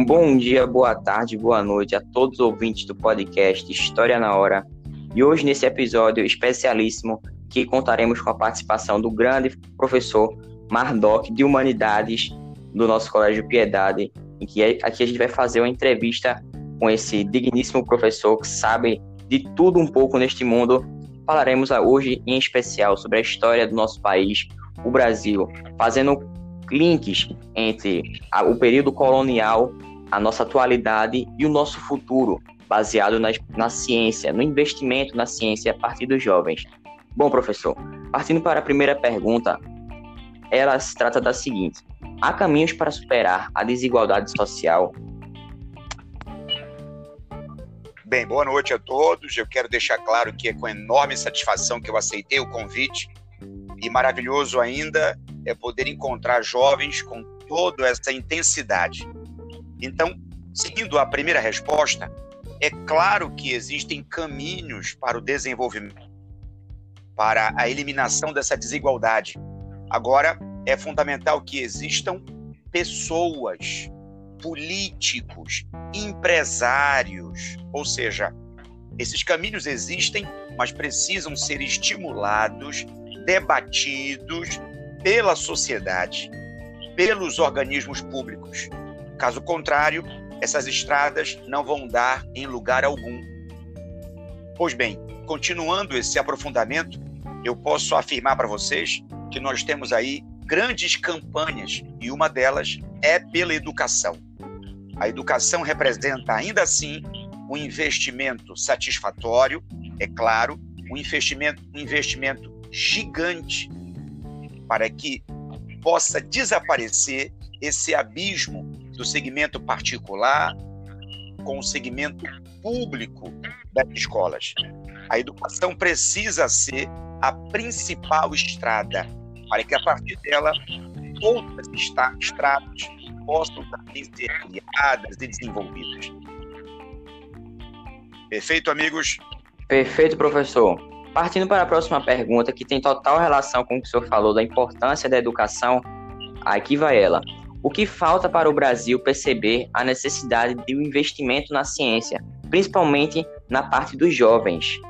Um bom dia, boa tarde, boa noite a todos os ouvintes do podcast História na Hora. E hoje, nesse episódio especialíssimo, que contaremos com a participação do grande professor Mardoc de Humanidades do nosso Colégio Piedade, em que aqui a gente vai fazer uma entrevista com esse digníssimo professor que sabe de tudo um pouco neste mundo. Falaremos hoje em especial sobre a história do nosso país, o Brasil, fazendo links entre o período colonial, a nossa atualidade e o nosso futuro, baseado na, na ciência, no investimento na ciência a partir dos jovens. Bom, professor, partindo para a primeira pergunta, ela se trata da seguinte: há caminhos para superar a desigualdade social? Bem, boa noite a todos. Eu quero deixar claro que é com enorme satisfação que eu aceitei o convite e maravilhoso ainda é poder encontrar jovens com toda essa intensidade. Então, seguindo a primeira resposta, é claro que existem caminhos para o desenvolvimento, para a eliminação dessa desigualdade. Agora, é fundamental que existam pessoas políticos, empresários, ou seja, esses caminhos existem, mas precisam ser estimulados, debatidos pela sociedade, pelos organismos públicos. Caso contrário, essas estradas não vão dar em lugar algum. Pois bem, continuando esse aprofundamento, eu posso afirmar para vocês que nós temos aí grandes campanhas e uma delas é pela educação. A educação representa, ainda assim, um investimento satisfatório, é claro, um investimento, um investimento gigante para que possa desaparecer esse abismo do segmento particular com o segmento público das escolas. A educação precisa ser a principal estrada para que a partir dela outras estradas possam também ser criadas e desenvolvidas. Perfeito, amigos? Perfeito, professor. Partindo para a próxima pergunta, que tem total relação com o que o senhor falou da importância da educação, aqui vai ela. O que falta para o Brasil perceber a necessidade de um investimento na ciência, principalmente na parte dos jovens?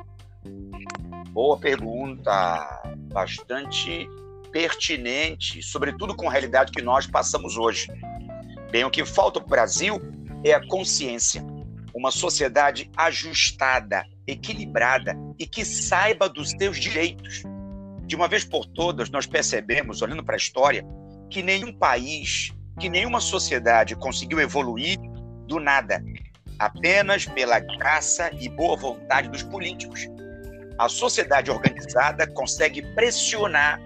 Boa pergunta, bastante pertinente, sobretudo com a realidade que nós passamos hoje. Bem, o que falta para o Brasil é a consciência, uma sociedade ajustada, equilibrada e que saiba dos seus direitos. De uma vez por todas, nós percebemos, olhando para a história, que nenhum país, que nenhuma sociedade conseguiu evoluir do nada, apenas pela graça e boa vontade dos políticos. A sociedade organizada consegue pressionar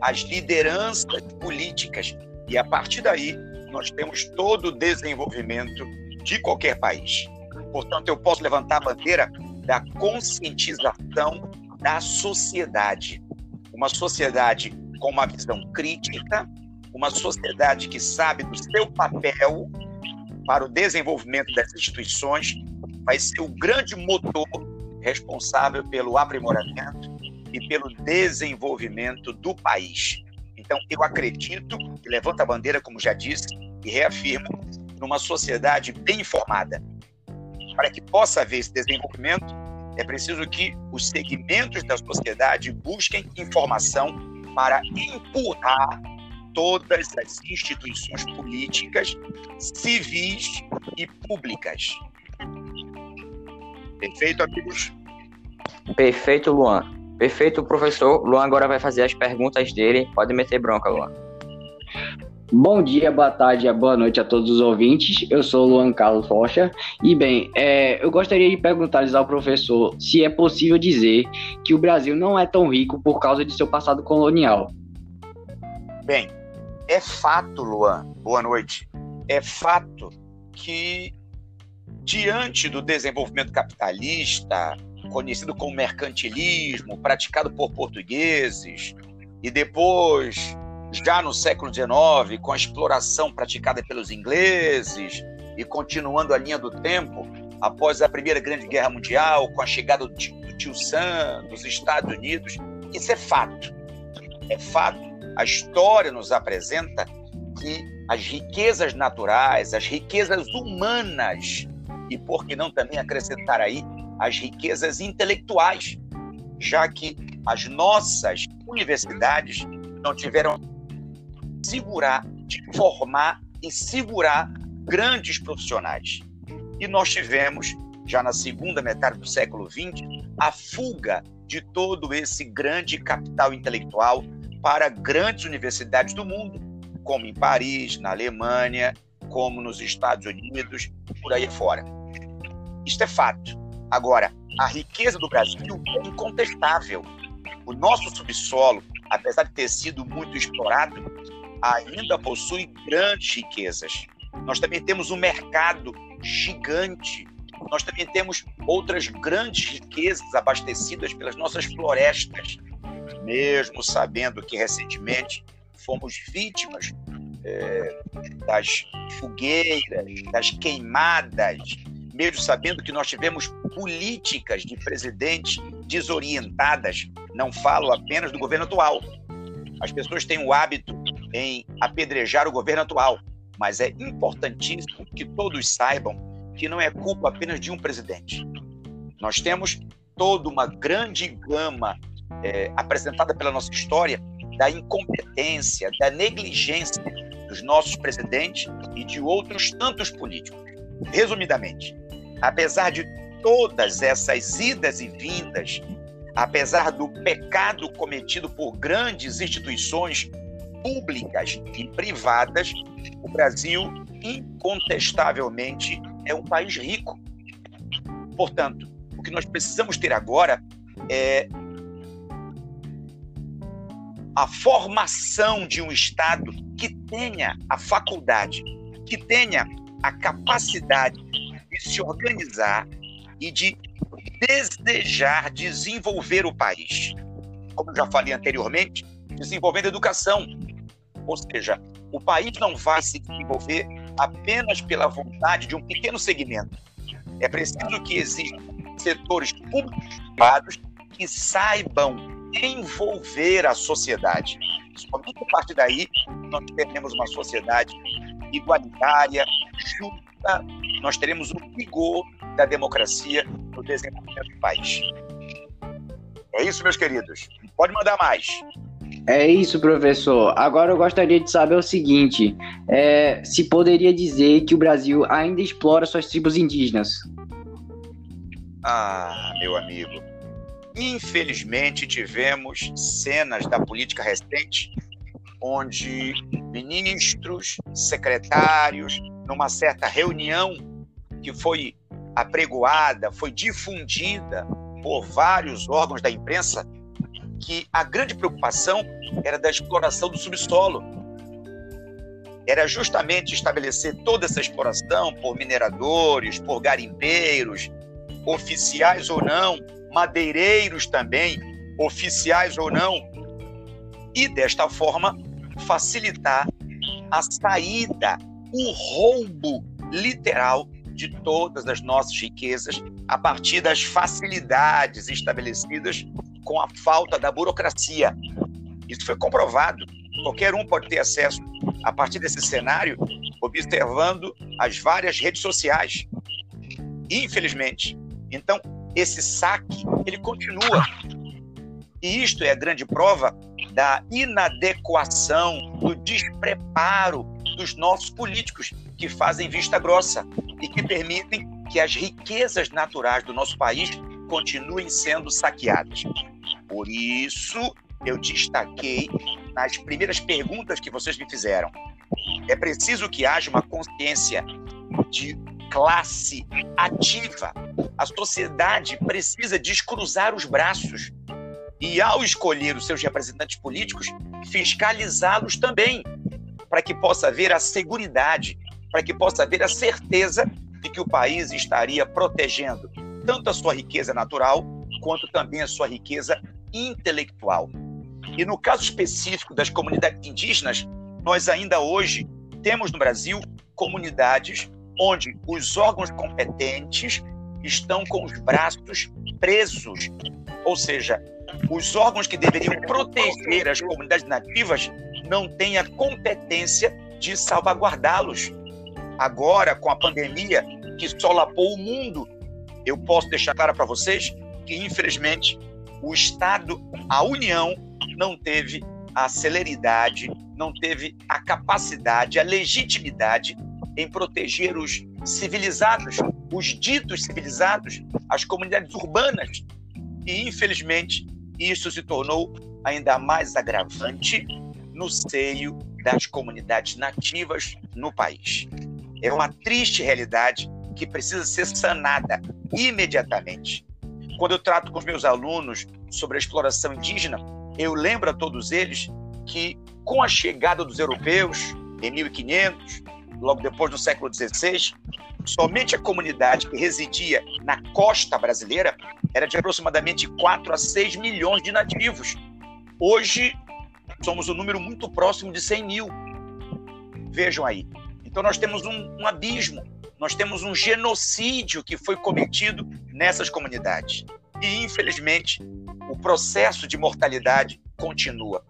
as lideranças políticas e, a partir daí, nós temos todo o desenvolvimento de qualquer país. Portanto, eu posso levantar a bandeira da conscientização da sociedade. Uma sociedade com uma visão crítica, uma sociedade que sabe do seu papel para o desenvolvimento dessas instituições, vai ser o grande motor responsável pelo aprimoramento e pelo desenvolvimento do país. Então, eu acredito e levanto a bandeira, como já disse, e reafirmo, numa sociedade bem informada. Para que possa haver esse desenvolvimento, é preciso que os segmentos da sociedade busquem informação para empurrar todas as instituições políticas, civis e públicas. Perfeito, amigos? Perfeito, Luan. Perfeito, professor. Luan agora vai fazer as perguntas dele. Pode meter bronca, Luan. Bom dia, boa tarde, boa noite a todos os ouvintes. Eu sou Luan Carlos Rocha. E bem, é, eu gostaria de perguntar-lhes ao professor se é possível dizer que o Brasil não é tão rico por causa de seu passado colonial. Bem, é fato, Luan, boa noite. É fato que, diante do desenvolvimento capitalista, conhecido como mercantilismo, praticado por portugueses, e depois, já no século XIX, com a exploração praticada pelos ingleses, e continuando a linha do tempo, após a Primeira Grande Guerra Mundial, com a chegada do tio Sam, dos Estados Unidos, isso é fato. É fato. A história nos apresenta que as riquezas naturais, as riquezas humanas e, por que não também acrescentar aí, as riquezas intelectuais, já que as nossas universidades não tiveram segurar, de formar e segurar grandes profissionais. E nós tivemos, já na segunda metade do século XX, a fuga de todo esse grande capital intelectual para grandes universidades do mundo, como em Paris, na Alemanha, como nos Estados Unidos, por aí fora. Isto é fato. Agora, a riqueza do Brasil é incontestável. O nosso subsolo, apesar de ter sido muito explorado, ainda possui grandes riquezas. Nós também temos um mercado gigante. Nós também temos outras grandes riquezas abastecidas pelas nossas florestas, mesmo sabendo que recentemente fomos vítimas é, das fogueiras, das queimadas, mesmo sabendo que nós tivemos políticas de presidentes desorientadas, não falo apenas do governo atual. As pessoas têm o hábito em apedrejar o governo atual, mas é importantíssimo que todos saibam que não é culpa apenas de um presidente. Nós temos toda uma grande gama é, apresentada pela nossa história da incompetência, da negligência dos nossos presidentes e de outros tantos políticos. Resumidamente, apesar de todas essas idas e vindas, apesar do pecado cometido por grandes instituições públicas e privadas, o Brasil incontestavelmente é um país rico. Portanto, o que nós precisamos ter agora é a formação de um Estado que tenha a faculdade, que tenha a capacidade de se organizar e de desejar desenvolver o país. Como eu já falei anteriormente, desenvolvendo educação. Ou seja, o país não vai se desenvolver apenas pela vontade de um pequeno segmento. É preciso que existam setores públicos e privados que saibam envolver a sociedade. Somente a partir daí nós teremos uma sociedade igualitária, justa, nós teremos o vigor da democracia no desenvolvimento do país. É isso, meus queridos. Pode mandar mais. É isso, professor. Agora eu gostaria de saber o seguinte: é, se poderia dizer que o Brasil ainda explora suas tribos indígenas? Ah, meu amigo, Infelizmente, tivemos cenas da política recente onde ministros, secretários, numa certa reunião que foi apregoada, foi difundida por vários órgãos da imprensa, que a grande preocupação era da exploração do subsolo. Era justamente estabelecer toda essa exploração por mineradores, por garimpeiros, oficiais ou não, madeireiros também, oficiais ou não, e desta forma facilitar a saída, o roubo literal de todas as nossas riquezas a partir das facilidades estabelecidas com a falta da burocracia. Isso foi comprovado. Qualquer um pode ter acesso a partir desse cenário, observando as várias redes sociais. Infelizmente. Então, esse saque, ele continua. E isto é a grande prova da inadequação, do despreparo dos nossos políticos, que fazem vista grossa e que permitem que as riquezas naturais do nosso país continuem sendo saqueadas. Por isso, eu destaquei nas primeiras perguntas que vocês me fizeram. É preciso que haja uma consciência de classe ativa. A sociedade precisa descruzar os braços e, ao escolher os seus representantes políticos, fiscalizá-los também, para que possa haver a segurança, para que possa haver a certeza de que o país estaria protegendo tanto a sua riqueza natural quanto também a sua riqueza intelectual. E no caso específico das comunidades indígenas, nós ainda hoje temos no Brasil comunidades onde os órgãos competentes estão com os braços presos, ou seja, os órgãos que deveriam proteger as comunidades nativas não têm a competência de salvaguardá-los. Agora, com a pandemia que solapou o mundo, eu posso deixar claro para vocês que, infelizmente, o Estado, a União, não teve a celeridade, não teve a capacidade, a legitimidade em proteger os civilizados, os ditos civilizados, as comunidades urbanas. E, infelizmente, isso se tornou ainda mais agravante no seio das comunidades nativas no país. É uma triste realidade que precisa ser sanada imediatamente. Quando eu trato com os meus alunos sobre a exploração indígena, eu lembro a todos eles que, com a chegada dos europeus, em 1500, logo depois do século XVI, somente a comunidade que residia na costa brasileira era de aproximadamente 4 a 6 milhões de nativos. Hoje, somos um número muito próximo de 100 mil. Vejam aí. Então, nós temos um, um abismo, nós temos um genocídio que foi cometido nessas comunidades. E, infelizmente, o processo de mortalidade continua.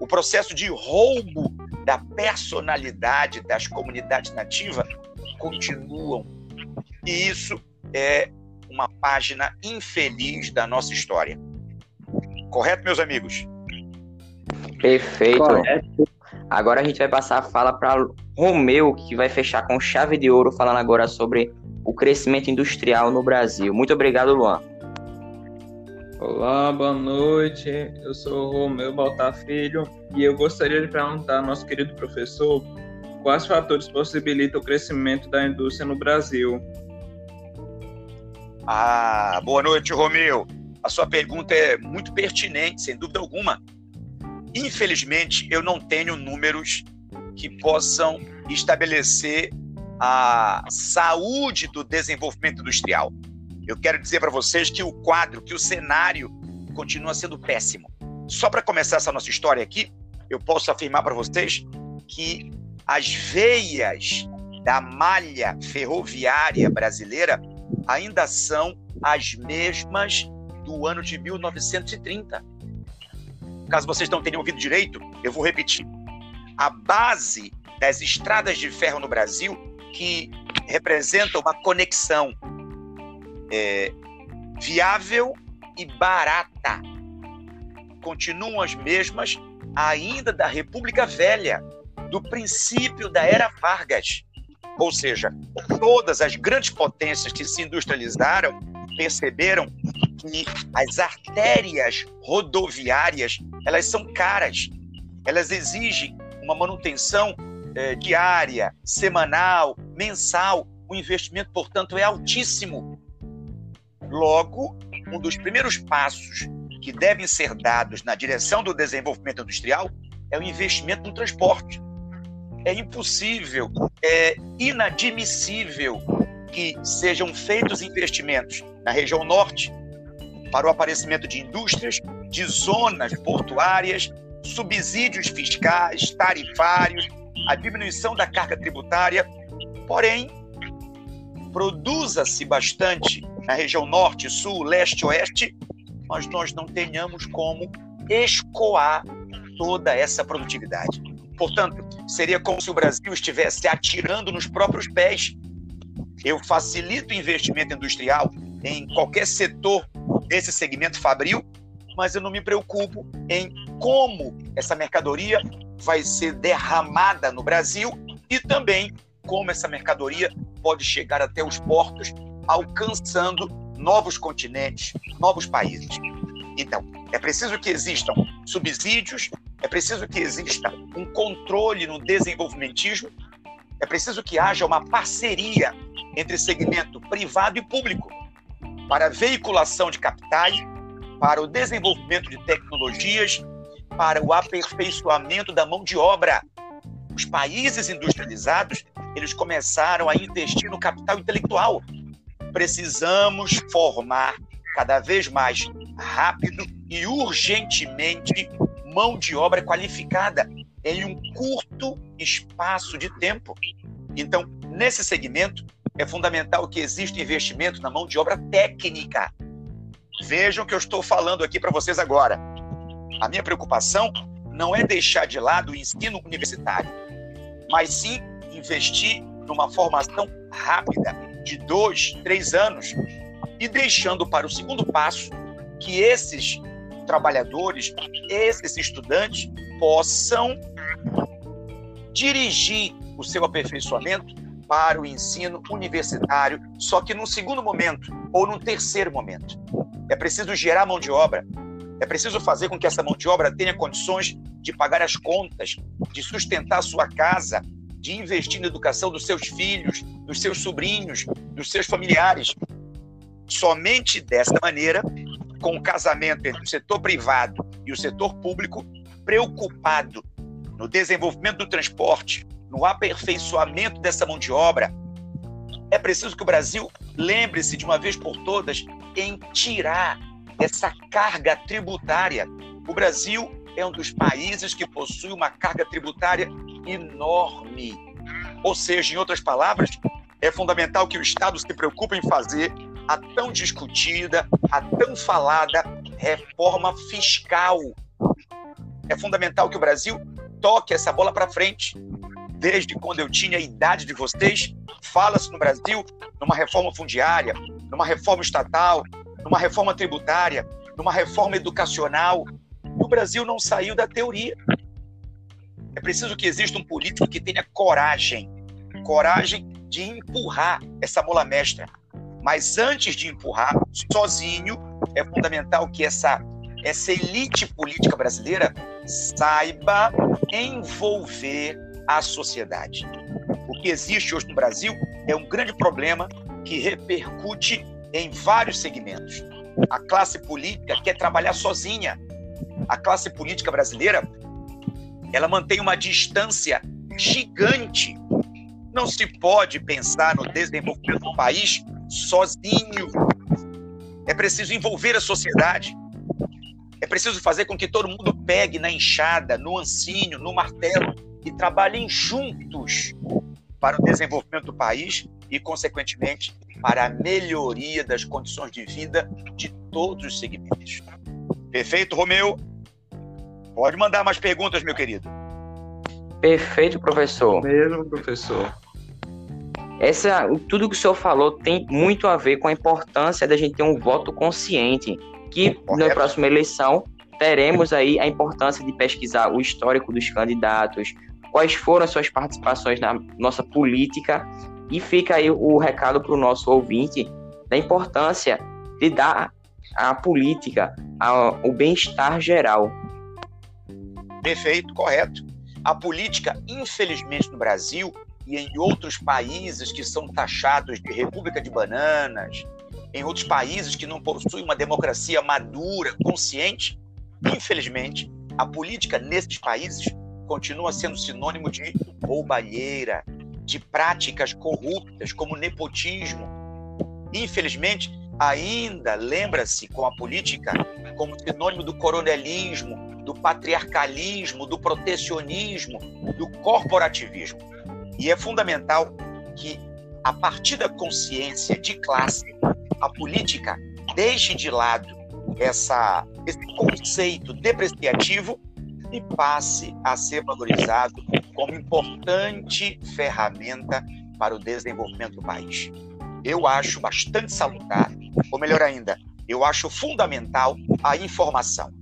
O processo de roubo da personalidade das comunidades nativas continuam. E isso é uma página infeliz da nossa história. Correto, meus amigos? Perfeito. Correto. Agora a gente vai passar a fala para Romeu, que vai fechar com chave de ouro, falando agora sobre o crescimento industrial no Brasil. Muito obrigado, Luan. Olá, boa noite. Eu sou o Romeu Baltar Filho e eu gostaria de perguntar ao nosso querido professor quais fatores possibilitam o crescimento da indústria no Brasil. Ah, boa noite, Romeu. A sua pergunta é muito pertinente, sem dúvida alguma. Infelizmente, eu não tenho números que possam estabelecer a saúde do desenvolvimento industrial. Eu quero dizer para vocês que o quadro, que o cenário continua sendo péssimo. Só para começar essa nossa história aqui, eu posso afirmar para vocês que as veias da malha ferroviária brasileira ainda são as mesmas do ano de 1930. Caso vocês não tenham ouvido direito, eu vou repetir. A base das estradas de ferro no Brasil, que representa uma conexão é, viável e barata. Continuam as mesmas ainda da República Velha, do princípio da Era Vargas. Ou seja, todas as grandes potências que se industrializaram perceberam que as artérias rodoviárias elas são caras, elas exigem uma manutenção é, diária, semanal, mensal. O investimento, portanto, é altíssimo. Logo, um dos primeiros passos que devem ser dados na direção do desenvolvimento industrial é o investimento no transporte. É impossível, é inadmissível que sejam feitos investimentos na região norte para o aparecimento de indústrias, de zonas portuárias, subsídios fiscais, tarifários, a diminuição da carga tributária. Porém, produza-se bastante na região norte, sul, leste, oeste, mas nós não tenhamos como escoar toda essa produtividade. Portanto, seria como se o Brasil estivesse atirando nos próprios pés. Eu facilito o investimento industrial em qualquer setor desse segmento fabril, mas eu não me preocupo em como essa mercadoria vai ser derramada no Brasil e também como essa mercadoria pode chegar até os portos, alcançando novos continentes, novos países. Então, é preciso que existam subsídios, é preciso que exista um controle no desenvolvimentismo, é preciso que haja uma parceria entre segmento privado e público para a veiculação de capitais, para o desenvolvimento de tecnologias, para o aperfeiçoamento da mão de obra. Os países industrializados eles começaram a investir no capital intelectual. Precisamos formar cada vez mais rápido e urgentemente mão de obra qualificada em um curto espaço de tempo. Então, nesse segmento, é fundamental que exista investimento na mão de obra técnica. Vejam o que eu estou falando aqui para vocês agora. A minha preocupação não é deixar de lado o ensino universitário mas sim investir numa formação rápida, de dois, três anos, e deixando para o segundo passo que esses trabalhadores, esses estudantes, possam dirigir o seu aperfeiçoamento para o ensino universitário, só que num segundo momento ou num terceiro momento. É preciso gerar mão de obra, é preciso fazer com que essa mão de obra tenha condições de pagar as contas, de sustentar a sua casa, de investir na educação dos seus filhos, dos seus sobrinhos, dos seus familiares. Somente dessa maneira, com o casamento entre o setor privado e o setor público, preocupado no desenvolvimento do transporte, no aperfeiçoamento dessa mão de obra, é preciso que o Brasil lembre-se de uma vez por todas em tirar essa carga tributária. O Brasil é um dos países que possui uma carga tributária enorme. Ou seja, em outras palavras, é fundamental que o Estado se preocupe em fazer a tão discutida, a tão falada reforma fiscal. É fundamental que o Brasil toque essa bola para frente. Desde quando eu tinha a idade de vocês, fala-se no Brasil numa reforma fundiária, numa reforma estatal, numa reforma tributária, numa reforma educacional. O Brasil não saiu da teoria. É preciso que exista um político que tenha coragem, coragem de empurrar essa bola mestra. Mas antes de empurrar, sozinho, é fundamental que essa, essa elite política brasileira saiba envolver a sociedade. O que existe hoje no Brasil é um grande problema que repercute em vários segmentos. A classe política quer trabalhar sozinha. A classe política brasileira, ela mantém uma distância gigante. Não se pode pensar no desenvolvimento do país sozinho. É preciso envolver a sociedade. É preciso fazer com que todo mundo pegue na enxada, no ansínio, no martelo e trabalhem juntos para o desenvolvimento do país e, consequentemente, para a melhoria das condições de vida de todos os segmentos. Perfeito, Romeu? Pode mandar mais perguntas, meu querido. Perfeito, professor. Mesmo, professor. Essa, tudo que o senhor falou tem muito a ver com a importância da gente ter um voto consciente, que Correto. na próxima eleição teremos aí a importância de pesquisar o histórico dos candidatos, quais foram as suas participações na nossa política e fica aí o recado para o nosso ouvinte da importância de dar à política ao, o bem-estar geral. Perfeito, correto. A política, infelizmente, no Brasil e em outros países que são taxados de república de bananas, em outros países que não possuem uma democracia madura, consciente, infelizmente, a política nesses países continua sendo sinônimo de roubalheira, de práticas corruptas, como nepotismo. Infelizmente, ainda lembra-se com a política como sinônimo do coronelismo, do patriarcalismo, do protecionismo, do corporativismo. E é fundamental que, a partir da consciência de classe, a política deixe de lado essa, esse conceito depreciativo e passe a ser valorizado como importante ferramenta para o desenvolvimento do país. Eu acho bastante salutar, ou melhor ainda, eu acho fundamental a informação.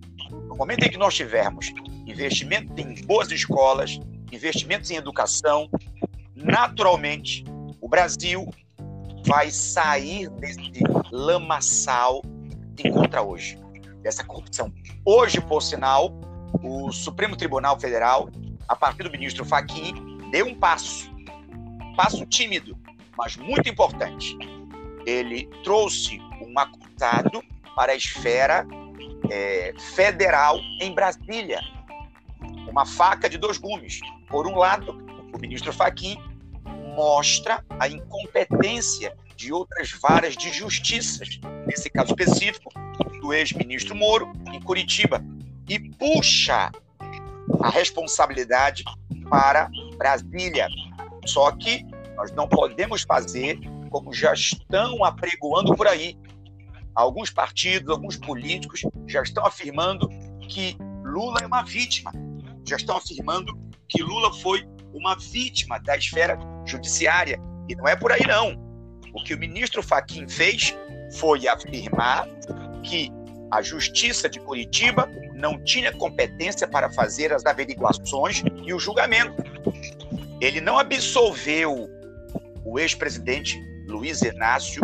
Momento em que nós tivermos investimento em boas escolas, investimentos em educação, naturalmente o Brasil vai sair desse lamaçal que encontra hoje, dessa corrupção. Hoje, por sinal, o Supremo Tribunal Federal, a partir do ministro Fachin, deu um passo, um passo tímido, mas muito importante. Ele trouxe um acusado para a esfera é, federal em Brasília, uma faca de dois gumes. Por um lado, o ministro Fachin mostra a incompetência de outras varas de justiças, nesse caso específico, do ex-ministro Moro, em Curitiba, e puxa a responsabilidade para Brasília. Só que nós não podemos fazer como já estão apregoando por aí. Alguns partidos, alguns políticos já estão afirmando que Lula é uma vítima, já estão afirmando que Lula foi uma vítima da esfera judiciária. E não é por aí, não. O que o ministro Faquim fez foi afirmar que a Justiça de Curitiba não tinha competência para fazer as averiguações e o julgamento. Ele não absolveu o ex-presidente Luiz Inácio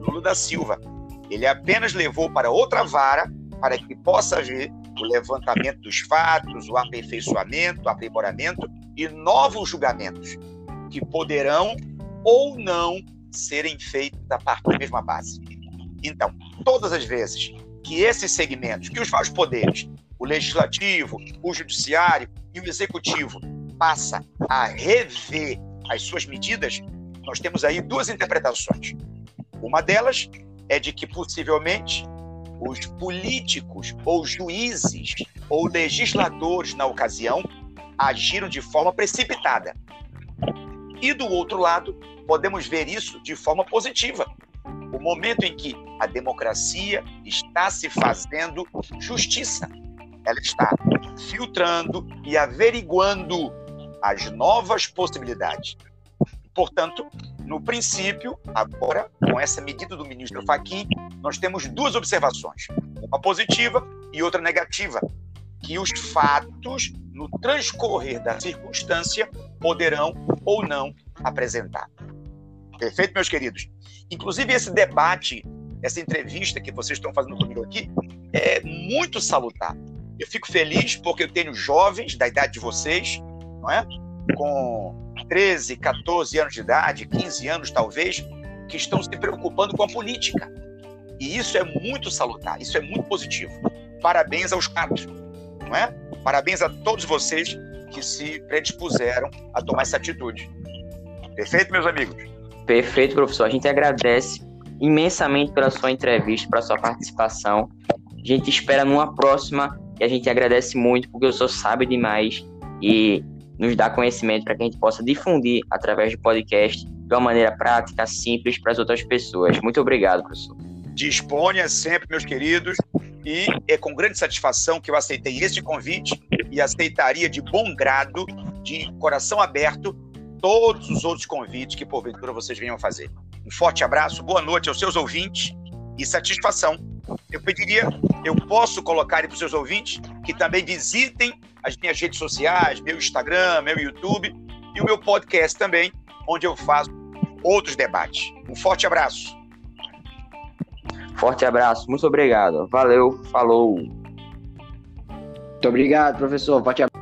Lula da Silva. Ele apenas levou para outra vara para que possa haver o levantamento dos fatos, o aperfeiçoamento, o aprimoramento e novos julgamentos que poderão ou não serem feitos a partir da mesma base. Então, todas as vezes que esses segmentos, que os vários poderes, o legislativo, o judiciário e o executivo, passa a rever as suas medidas, nós temos aí duas interpretações. Uma delas é de que possivelmente os políticos ou juízes ou legisladores na ocasião agiram de forma precipitada. E do outro lado, podemos ver isso de forma positiva. O momento em que a democracia está se fazendo justiça. Ela está filtrando e averiguando as novas possibilidades. Portanto, no princípio, agora, com essa medida do ministro Fachin, nós temos duas observações, uma positiva e outra negativa, que os fatos, no transcorrer da circunstância, poderão ou não apresentar. Perfeito, meus queridos? Inclusive, esse debate, essa entrevista que vocês estão fazendo comigo aqui, é muito salutar. Eu fico feliz porque eu tenho jovens da idade de vocês, não é? Com 13, 14 anos de idade, 15 anos talvez, que estão se preocupando com a política. E isso é muito salutar, isso é muito positivo. Parabéns aos caras, não é? Parabéns a todos vocês que se predispuseram a tomar essa atitude. Perfeito, meus amigos? Perfeito, professor. A gente agradece imensamente pela sua entrevista, pela sua participação. A gente espera numa próxima e a gente agradece muito porque o senhor sabe demais e nos dá conhecimento para que a gente possa difundir através do podcast de uma maneira prática, simples para as outras pessoas. Muito obrigado, professor. Disponha sempre, meus queridos, e é com grande satisfação que eu aceitei este convite e aceitaria de bom grado, de coração aberto, todos os outros convites que porventura vocês venham fazer. Um forte abraço, boa noite aos seus ouvintes e satisfação. Eu pediria, eu posso colocar para os seus ouvintes que também visitem as minhas redes sociais, meu Instagram, meu YouTube e o meu podcast também, onde eu faço outros debates. Um forte abraço. Forte abraço, muito obrigado. Valeu, falou. Muito obrigado, professor. Forte abraço.